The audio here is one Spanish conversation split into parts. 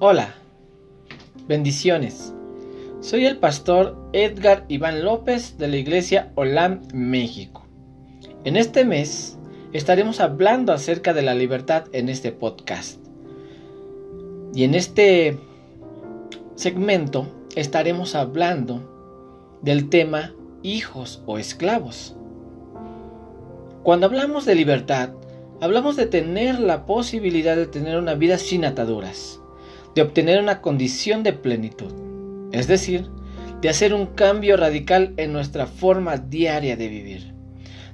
Hola, bendiciones. Soy el pastor Edgar Iván López de la iglesia Olam, México. En este mes estaremos hablando acerca de la libertad en este podcast. Y en este segmento estaremos hablando del tema hijos o esclavos. Cuando hablamos de libertad, hablamos de tener la posibilidad de tener una vida sin ataduras de obtener una condición de plenitud, es decir, de hacer un cambio radical en nuestra forma diaria de vivir,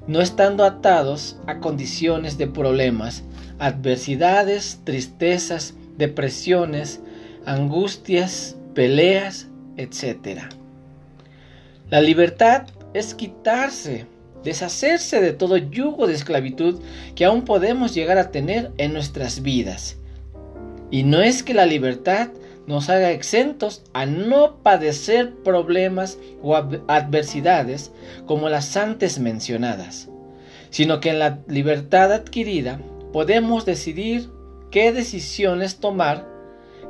no estando atados a condiciones de problemas, adversidades, tristezas, depresiones, angustias, peleas, etc. La libertad es quitarse, deshacerse de todo yugo de esclavitud que aún podemos llegar a tener en nuestras vidas y no es que la libertad nos haga exentos a no padecer problemas o adversidades como las antes mencionadas, sino que en la libertad adquirida podemos decidir qué decisiones tomar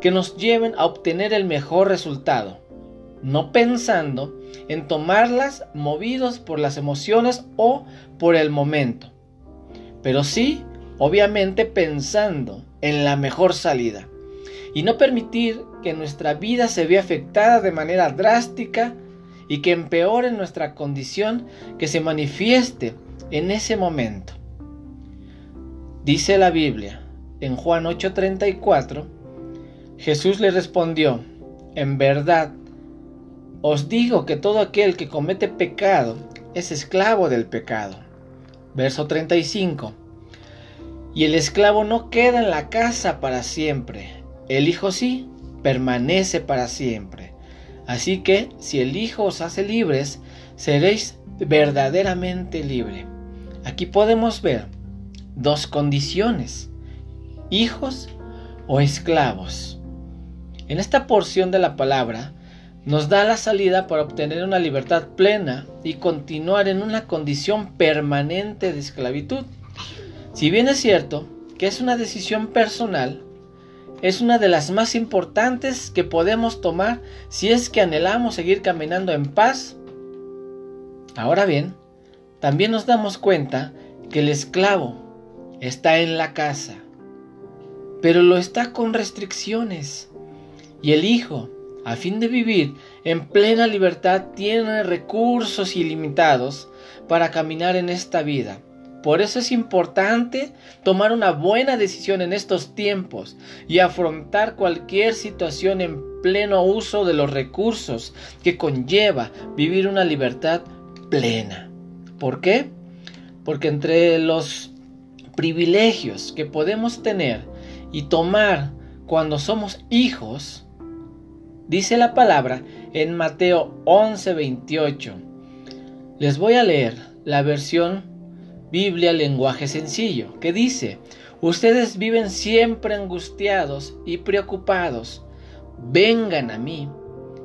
que nos lleven a obtener el mejor resultado, no pensando en tomarlas movidos por las emociones o por el momento, pero sí, obviamente pensando en la mejor salida y no permitir que nuestra vida se vea afectada de manera drástica y que empeore nuestra condición que se manifieste en ese momento. Dice la Biblia en Juan 8:34, Jesús le respondió, en verdad, os digo que todo aquel que comete pecado es esclavo del pecado. Verso 35. Y el esclavo no queda en la casa para siempre, el Hijo sí, permanece para siempre. Así que si el Hijo os hace libres, seréis verdaderamente libre. Aquí podemos ver dos condiciones, hijos o esclavos. En esta porción de la palabra nos da la salida para obtener una libertad plena y continuar en una condición permanente de esclavitud. Si bien es cierto que es una decisión personal, es una de las más importantes que podemos tomar si es que anhelamos seguir caminando en paz. Ahora bien, también nos damos cuenta que el esclavo está en la casa, pero lo está con restricciones. Y el hijo, a fin de vivir en plena libertad, tiene recursos ilimitados para caminar en esta vida por eso es importante tomar una buena decisión en estos tiempos y afrontar cualquier situación en pleno uso de los recursos que conlleva vivir una libertad plena. ¿Por qué? Porque entre los privilegios que podemos tener y tomar cuando somos hijos, dice la palabra en Mateo 11:28. Les voy a leer la versión Biblia lenguaje sencillo, que dice, ustedes viven siempre angustiados y preocupados, vengan a mí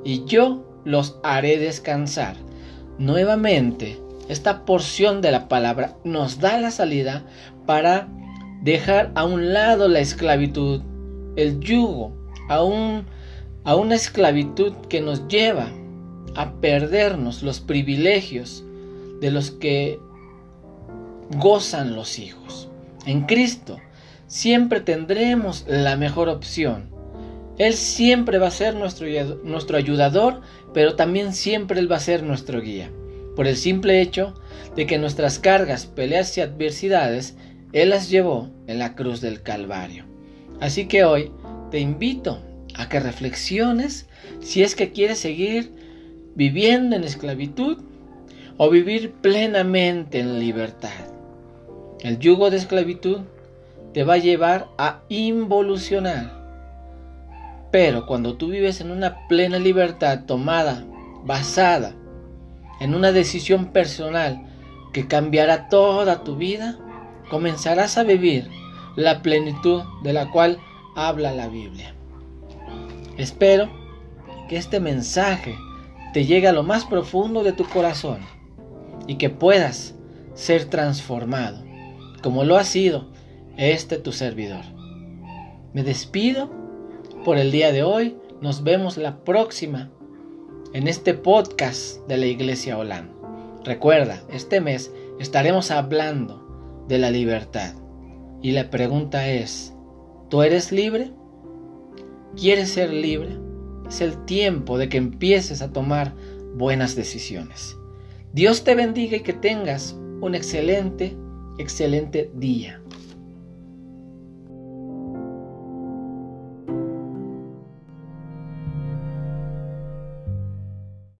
y yo los haré descansar. Nuevamente, esta porción de la palabra nos da la salida para dejar a un lado la esclavitud, el yugo, a, a una esclavitud que nos lleva a perdernos los privilegios de los que gozan los hijos. En Cristo siempre tendremos la mejor opción. Él siempre va a ser nuestro, nuestro ayudador, pero también siempre Él va a ser nuestro guía. Por el simple hecho de que nuestras cargas, peleas y adversidades, Él las llevó en la cruz del Calvario. Así que hoy te invito a que reflexiones si es que quieres seguir viviendo en esclavitud o vivir plenamente en libertad. El yugo de esclavitud te va a llevar a involucionar. Pero cuando tú vives en una plena libertad tomada, basada en una decisión personal que cambiará toda tu vida, comenzarás a vivir la plenitud de la cual habla la Biblia. Espero que este mensaje te llegue a lo más profundo de tu corazón y que puedas ser transformado como lo ha sido este tu servidor. Me despido por el día de hoy. Nos vemos la próxima en este podcast de la Iglesia Holanda. Recuerda, este mes estaremos hablando de la libertad. Y la pregunta es, ¿tú eres libre? ¿Quieres ser libre? Es el tiempo de que empieces a tomar buenas decisiones. Dios te bendiga y que tengas un excelente, excelente día.